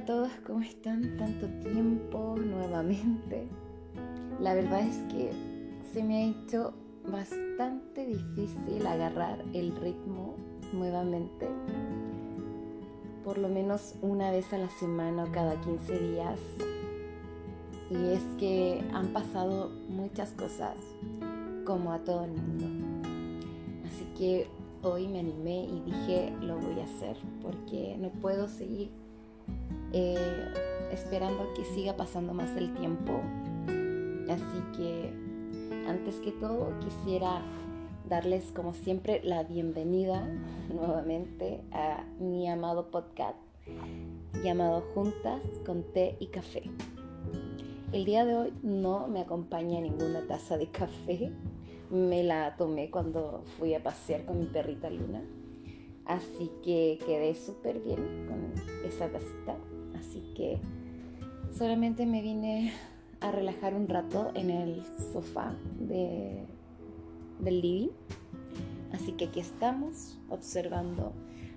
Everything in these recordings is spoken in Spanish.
a todos, ¿cómo están? Tanto tiempo nuevamente. La verdad es que se me ha hecho bastante difícil agarrar el ritmo nuevamente. Por lo menos una vez a la semana o cada 15 días. Y es que han pasado muchas cosas, como a todo el mundo. Así que hoy me animé y dije, lo voy a hacer, porque no puedo seguir eh, esperando que siga pasando más el tiempo. Así que antes que todo quisiera darles como siempre la bienvenida nuevamente a mi amado podcast llamado Juntas con té y café. El día de hoy no me acompaña ninguna taza de café. Me la tomé cuando fui a pasear con mi perrita Luna. Así que quedé súper bien con esa tacita. Así que solamente me vine a relajar un rato en el sofá de, del living. Así que aquí estamos observando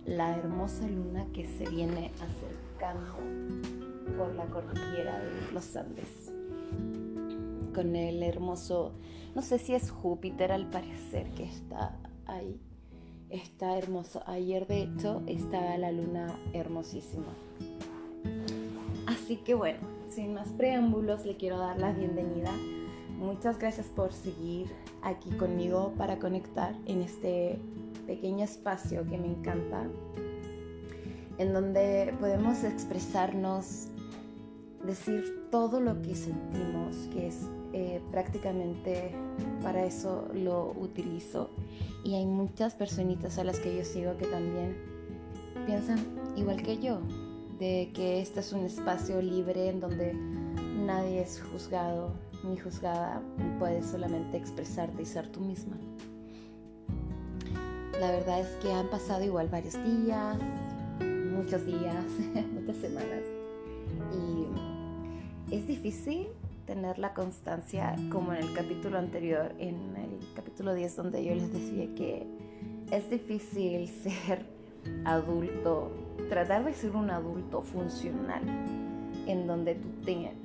la hermosa luna que se viene acercando por la cordillera de los Andes. Con el hermoso, no sé si es Júpiter al parecer que está ahí. Está hermoso. Ayer de hecho estaba la luna hermosísima. Así que bueno, sin más preámbulos, le quiero dar la bienvenida. Muchas gracias por seguir aquí conmigo para conectar en este pequeño espacio que me encanta, en donde podemos expresarnos, decir todo lo que sentimos, que es eh, prácticamente para eso lo utilizo. Y hay muchas personitas a las que yo sigo que también piensan igual que yo, de que este es un espacio libre en donde nadie es juzgado ni juzgada, puedes solamente expresarte y ser tú misma. La verdad es que han pasado igual varios días, muchos días, muchas semanas y es difícil tener la constancia como en el capítulo anterior, en el capítulo 10 donde yo les decía que es difícil ser adulto tratar de ser un adulto funcional, en donde tú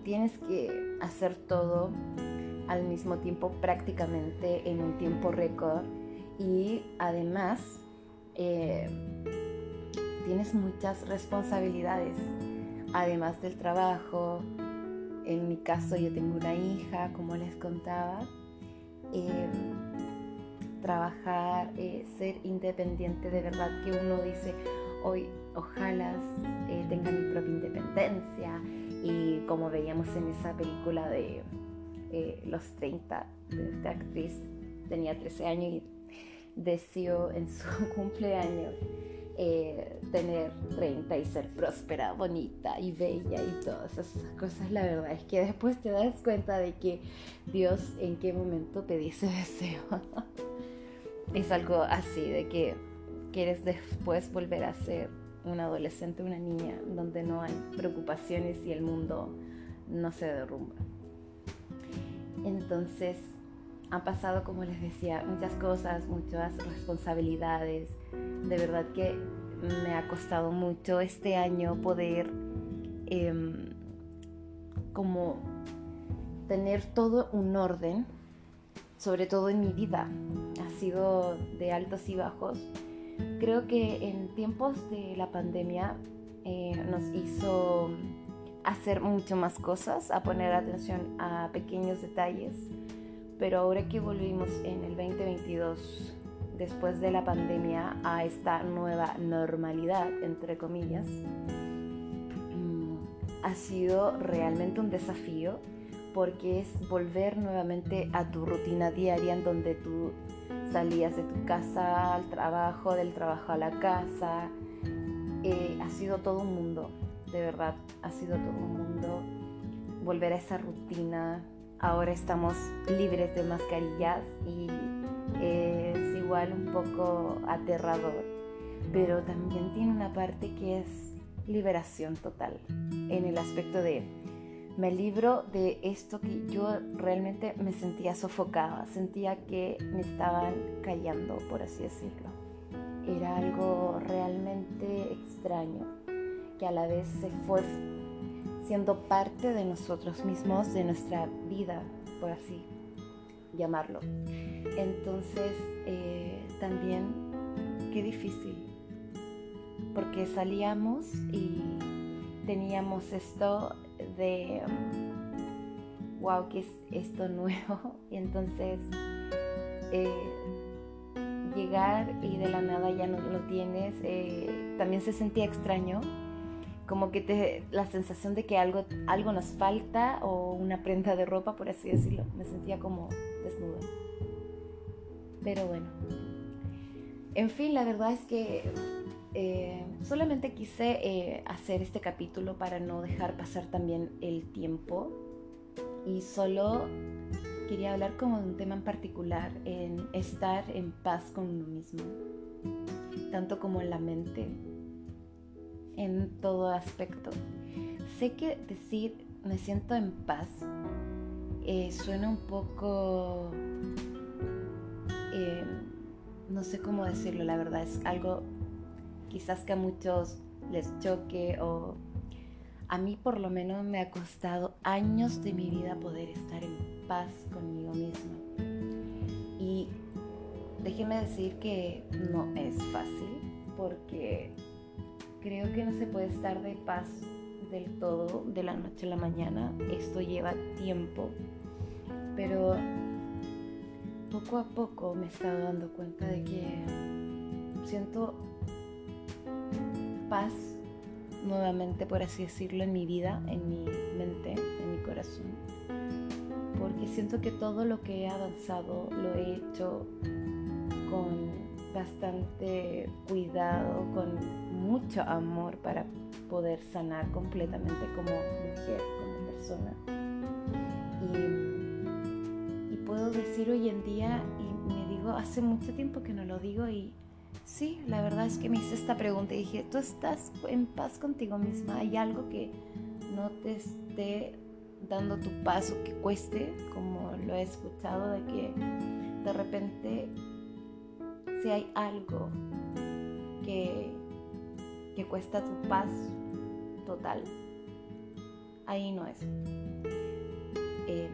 tienes que hacer todo al mismo tiempo prácticamente en un tiempo récord y además eh, tienes muchas responsabilidades, además del trabajo. En mi caso yo tengo una hija, como les contaba. Eh, trabajar, eh, ser independiente, de verdad que uno dice, hoy ojalá eh, tenga mi propia independencia y como veíamos en esa película de eh, los 30 de esta actriz tenía 13 años y deseó en su cumpleaños tener 30 y ser próspera, bonita y bella y todas esas cosas, la verdad es que después te das cuenta de que Dios en qué momento pedí ese deseo. Es algo así, de que quieres después volver a ser un adolescente, una niña, donde no hay preocupaciones y el mundo no se derrumba. Entonces, han pasado, como les decía, muchas cosas, muchas responsabilidades. De verdad que me ha costado mucho este año poder em, como tener todo un orden, sobre todo en mi vida. Ha sido de altos y bajos Creo que en tiempos de la pandemia eh, nos hizo hacer mucho más cosas, a poner atención a pequeños detalles, pero ahora que volvimos en el 2022, después de la pandemia, a esta nueva normalidad, entre comillas, mm, ha sido realmente un desafío porque es volver nuevamente a tu rutina diaria en donde tú salías de tu casa al trabajo, del trabajo a la casa. Eh, ha sido todo un mundo, de verdad, ha sido todo un mundo. Volver a esa rutina. Ahora estamos libres de mascarillas y es igual un poco aterrador, pero también tiene una parte que es liberación total en el aspecto de me libro de esto que yo realmente me sentía sofocada, sentía que me estaban callando, por así decirlo. Era algo realmente extraño que a la vez se fue siendo parte de nosotros mismos, de nuestra vida, por así llamarlo. Entonces, eh, también, qué difícil, porque salíamos y teníamos esto de, wow, ¿qué es esto nuevo? Y entonces, eh, llegar y de la nada ya no lo tienes, eh, también se sentía extraño, como que la sensación de que algo, algo nos falta o una prenda de ropa, por así decirlo, me sentía como desnuda. Pero bueno, en fin, la verdad es que eh, solamente quise eh, hacer este capítulo para no dejar pasar también el tiempo y solo quería hablar como de un tema en particular, en estar en paz con uno mismo, tanto como en la mente, en todo aspecto. Sé que decir me siento en paz eh, suena un poco, no sé cómo decirlo, la verdad es algo quizás que a muchos les choque o a mí por lo menos me ha costado años de mi vida poder estar en paz conmigo misma. Y déjenme decir que no es fácil porque creo que no se puede estar de paz del todo de la noche a la mañana. Esto lleva tiempo. Pero poco a poco me he estado dando cuenta de que siento paz nuevamente, por así decirlo, en mi vida, en mi mente, en mi corazón. Porque siento que todo lo que he avanzado lo he hecho con bastante cuidado, con mucho amor para poder sanar completamente como mujer, como persona. Y, puedo decir hoy en día, y me digo, hace mucho tiempo que no lo digo y Sí, la verdad es que me hice esta pregunta y dije, ¿tú estás en paz contigo misma? ¿Hay algo que no te esté dando tu paso que cueste? Como lo he escuchado de que de repente si hay algo que, que cuesta tu paz total, ahí no es. Eh,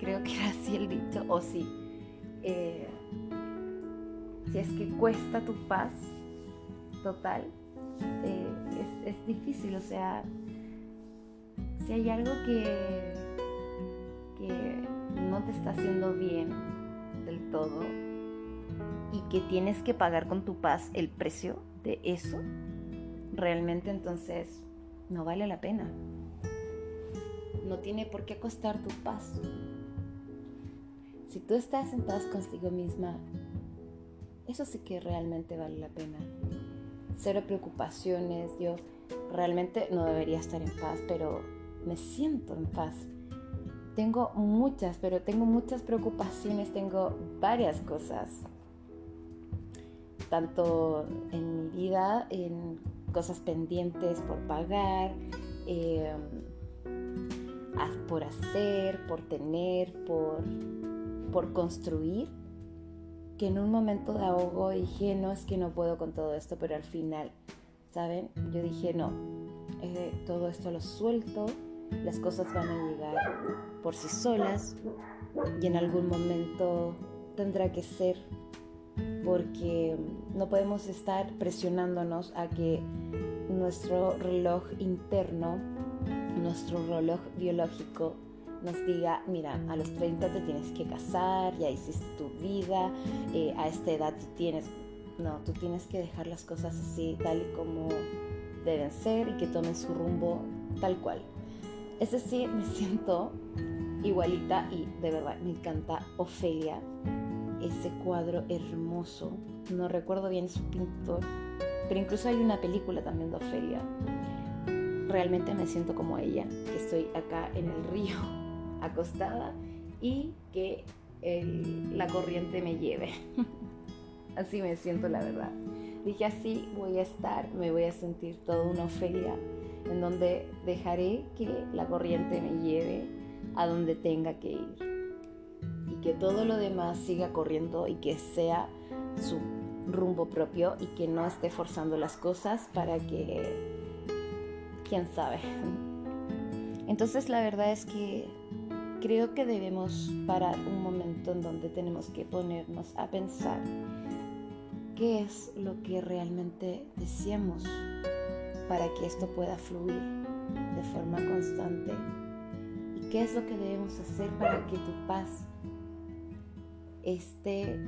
creo que era así el dicho, o sí. Eh, si es que cuesta tu paz total, eh, es, difícil, o sea, si hay algo que, que no te está haciendo bien del todo y que tienes que pagar con tu paz el precio de eso, realmente entonces no vale la pena. No tiene por qué costar tu paz. Si tú estás en paz contigo misma, eso sí que realmente vale la pena. Cero preocupaciones, yo realmente no debería estar en paz, pero me siento en paz. Tengo muchas, pero tengo muchas preocupaciones, tengo varias cosas, tanto en mi vida, en cosas pendientes por pagar, em, por hacer, por tener, por, por construir que en un momento de ahogo dije, no, es que no puedo con todo esto, pero al final, ¿saben? Yo dije, no, todo esto lo suelto, las cosas van a llegar por sí solas y en algún momento tendrá que ser porque no podemos estar presionándonos a que nuestro reloj interno, nuestro reloj biológico, nos diga, mira, a los 30 te tienes que casar, ya hiciste tu vida, eh, a esta edad tú tienes, no, tú tienes que dejar las cosas así, tal y como deben ser y que tomen su rumbo tal cual. Es decir, me siento igualita y de verdad me encanta Ofelia, ese cuadro hermoso, no recuerdo bien su pintor, pero incluso hay una película también de Ofelia. Realmente me siento como ella, que estoy acá en el río acostada y que la corriente me lleve. así me siento la verdad. Dije así voy a estar, me voy a sentir toda una Ofelia en donde dejaré que la corriente me lleve a donde tenga que ir y que todo lo demás siga corriendo y que sea su rumbo propio y que no esté forzando las cosas para que quién sabe. Entonces la verdad es que creo que debemos parar un momento en donde tenemos que ponernos a pensar qué es lo que realmente deseamos para que esto pueda fluir de forma constante y qué es lo que debemos hacer para que tu paz esté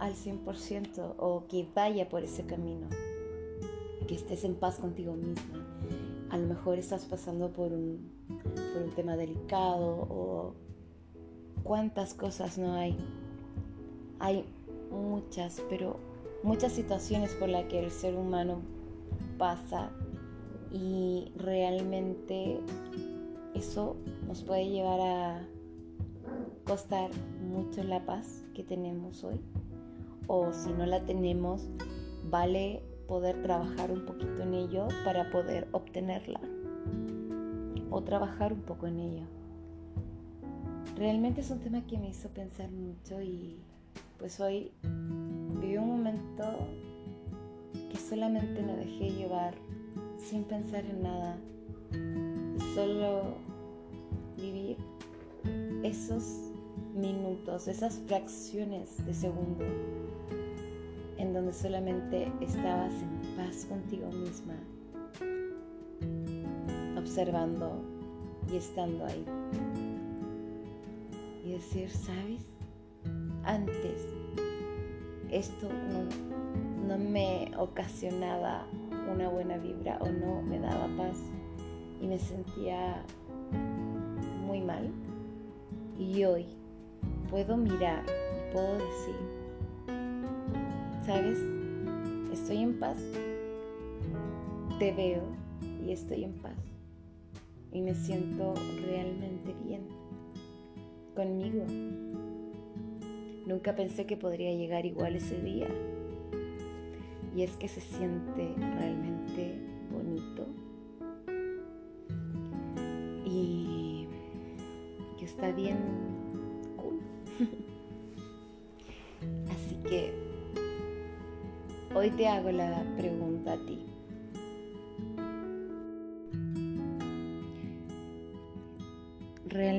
al 100% o que vaya por ese camino, que estés en paz contigo misma. A lo mejor estás pasando por un, por un tema delicado o cuántas cosas no hay. Hay muchas, pero muchas situaciones por las que el ser humano pasa y realmente eso nos puede llevar a costar mucho la paz que tenemos hoy o si no la tenemos vale poder trabajar un poquito en ello para poder obtenerla o trabajar un poco en ello. Realmente es un tema que me hizo pensar mucho y pues hoy viví un momento que solamente me dejé llevar sin pensar en nada. Solo vivir esos minutos, esas fracciones de segundo en donde solamente estabas en paz contigo misma, observando y estando ahí. Y decir, ¿sabes? Antes esto no, no me ocasionaba una buena vibra o no me daba paz y me sentía muy mal. Y hoy puedo mirar y puedo decir, ¿sabes? Estoy en paz. Te veo y estoy en paz. Y me siento realmente bien conmigo. Nunca pensé que podría llegar igual ese día. Y es que se siente realmente bonito. Y que está bien cool. Así que hoy te hago la pregunta a ti.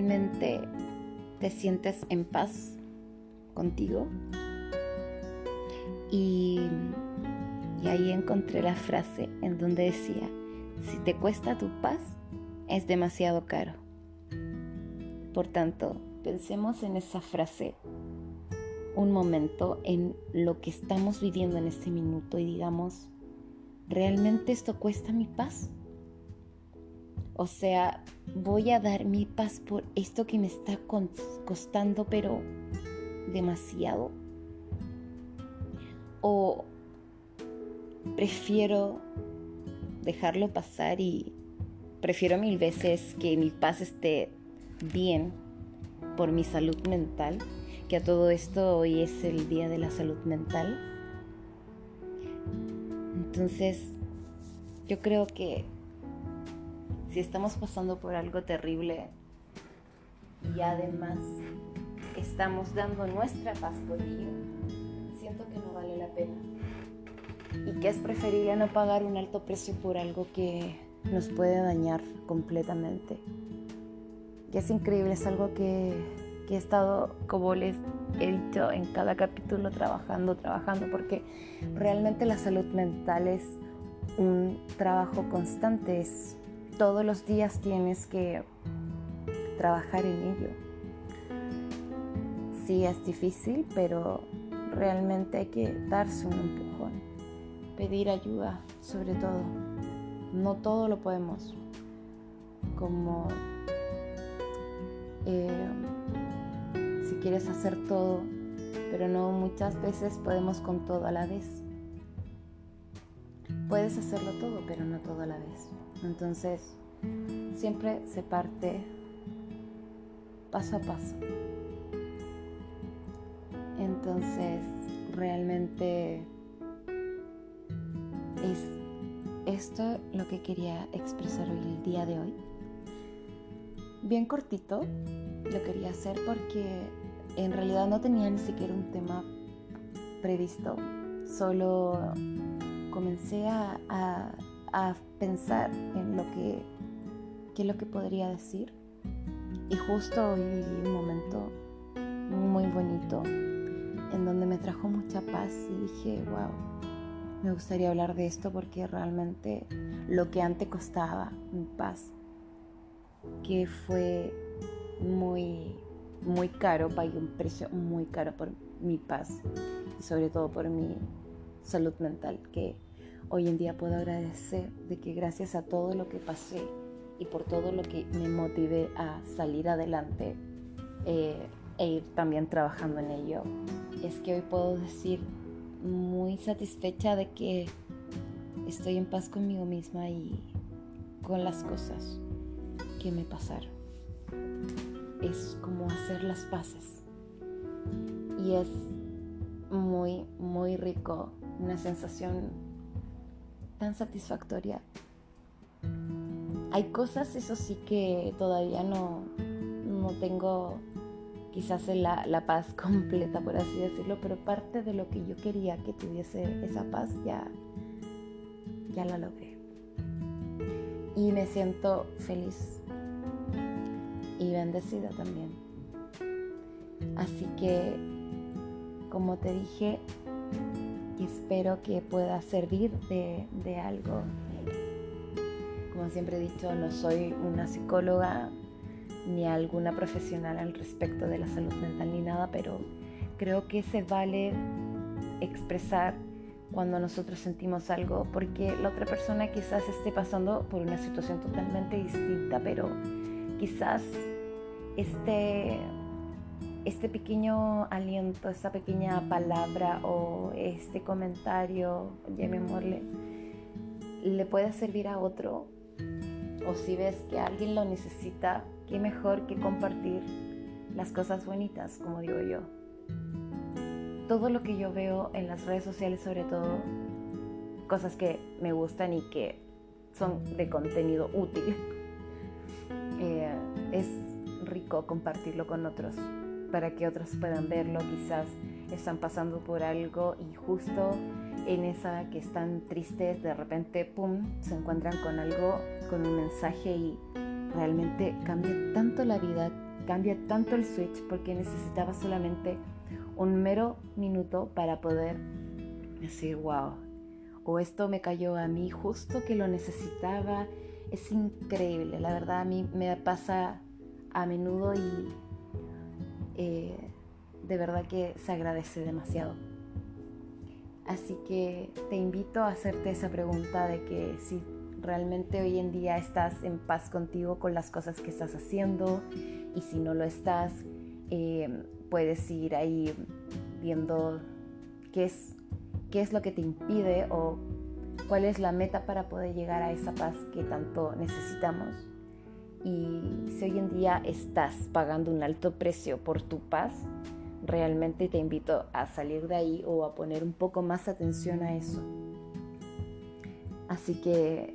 ¿Realmente te sientes en paz contigo? Y, ahí encontré la frase en donde decía, si te cuesta tu paz, es demasiado caro. Por tanto, pensemos en esa frase un momento en lo que estamos viviendo en este minuto y digamos, ¿realmente esto cuesta mi paz? O sea, voy a dar mi paz por esto que me está costando, pero demasiado. O prefiero dejarlo pasar y prefiero mil veces que mi paz esté bien por mi salud mental que a todo esto hoy es el Día de la Salud Mental. Entonces, yo creo que si estamos pasando por algo terrible y además estamos dando nuestra paz por siento que no vale la pena. Y que es preferible no pagar un alto precio por algo que nos puede dañar completamente. Y es increíble, es algo que he estado, como les he dicho en cada capítulo, trabajando, trabajando, porque realmente la salud mental es un trabajo constante, todos los días tienes que trabajar en ello. Sí, es difícil, pero realmente hay que darse un empujón, pedir ayuda sobre todo. No todo lo podemos, como eh, quieres hacer todo, pero no muchas veces podemos con todo a la vez. Puedes hacerlo todo, pero no todo a la vez. Entonces, siempre se parte paso a paso. Entonces, realmente es esto lo que quería expresar hoy, el día de hoy. Bien cortito, lo quería hacer porque en realidad no tenía ni siquiera un tema previsto, solo comencé a, a pensar en lo que, qué es lo que podría decir. Y justo hoy viví un momento muy bonito en donde me trajo mucha paz y dije, wow, me gustaría hablar de esto porque realmente lo que antes costaba mi paz, que fue muy, muy caro, pagué un precio muy caro por mi paz y sobre todo por mi salud mental, que hoy en día puedo agradecer de que gracias a todo lo que pasé y por todo lo que me motivé a salir adelante eh, e ir también trabajando en ello, es que hoy puedo decir muy satisfecha de que estoy en paz conmigo misma y con las cosas que me pasaron. Es como hacer las paces. Y es muy, muy rico, una sensación tan satisfactoria. Hay cosas, eso sí, que todavía no, no tengo quizás la, la, paz completa, por así decirlo, pero parte de lo que yo quería que tuviese esa paz ya, ya la logré. Y me siento feliz y bendecida también. Así que, como te dije, espero que pueda servir de, de algo. Como siempre he dicho, no soy una psicóloga, ni alguna profesional al respecto de la salud mental ni nada, pero creo que se vale expresar cuando nosotros sentimos algo, porque la otra persona quizás esté pasando por una situación totalmente distinta, pero quizás este, este pequeño aliento, esta pequeña palabra o este comentario, llamémosle, le puede servir a otro, o si ves que alguien lo necesita, qué mejor que compartir las cosas bonitas, como digo yo. Todo lo que yo veo en las redes sociales, sobre todo, cosas que me gustan y que son de contenido útil, eh, es rico compartirlo con otros para que otros puedan verlo, quizás están pasando por algo y justo en esa que están tristes, de repente, ¡pum!, se encuentran con algo, con un mensaje y realmente cambia tanto la vida, cambia tanto el switch porque necesitaba solamente un mero minuto para poder decir, wow, o esto me cayó a mí justo que lo necesitaba. Es increíble, la verdad a mí me pasa a menudo y eh, de verdad que se agradece demasiado. Así que te invito a hacerte esa pregunta de que si realmente hoy en día estás en paz contigo con las cosas que estás haciendo y si no lo estás, eh, puedes ir ahí viendo qué es, qué es lo que te impide o cuál es la meta para poder llegar a esa paz que tanto necesitamos. Y si hoy en día estás pagando un alto precio por tu paz, realmente te invito a salir de ahí o a poner un poco más atención a eso. Así que,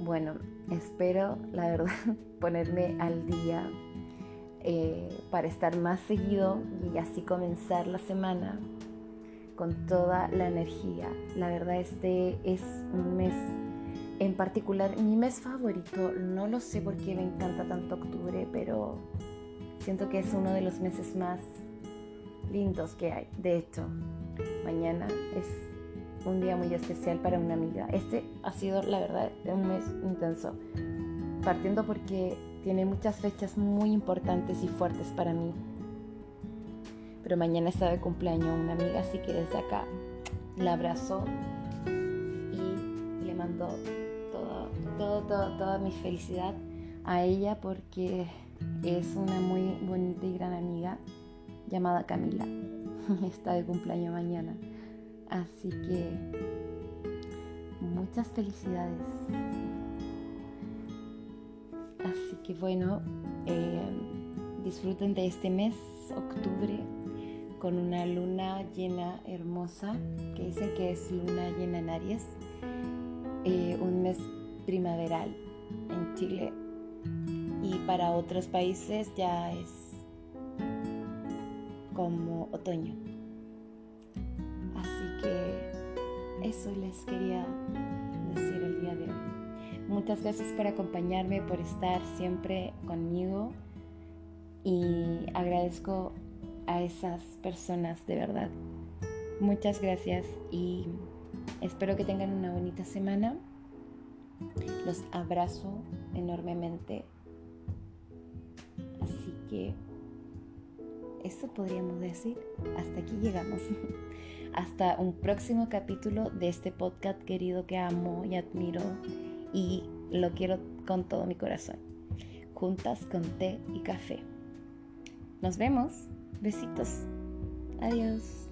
bueno, espero, la verdad, ponerme al día eh, para estar más seguido y así comenzar la semana con toda la energía. La verdad, este es un mes en particular, mi mes favorito, no lo sé por qué me encanta tanto octubre, pero siento que es uno de los meses más lindos que hay. De hecho, mañana es un día muy especial para una amiga. Este ha sido, la verdad, un mes intenso, partiendo porque tiene muchas fechas muy importantes y fuertes para mí. Pero mañana está de cumpleaños una amiga, así que desde acá la abrazo y le mando todo, todo, toda mi felicidad a ella porque es una muy bonita y gran amiga llamada Camila. Está de cumpleaños mañana. Así que muchas felicidades. Así que bueno, eh, disfruten de este mes, octubre, con una luna llena hermosa, que dicen que es luna llena en Aries. Eh, un mes primaveral en Chile y para otros países ya es como otoño. Así que eso les quería decir el día de hoy. Muchas gracias por acompañarme, por estar siempre conmigo y agradezco a esas personas de verdad. Muchas gracias y espero que tengan una bonita semana. Los abrazo enormemente. Así que eso podríamos decir. Hasta aquí llegamos. Hasta un próximo capítulo de este podcast querido que amo y admiro y lo quiero con todo mi corazón. Juntas con té y café. Nos vemos. Besitos. Adiós.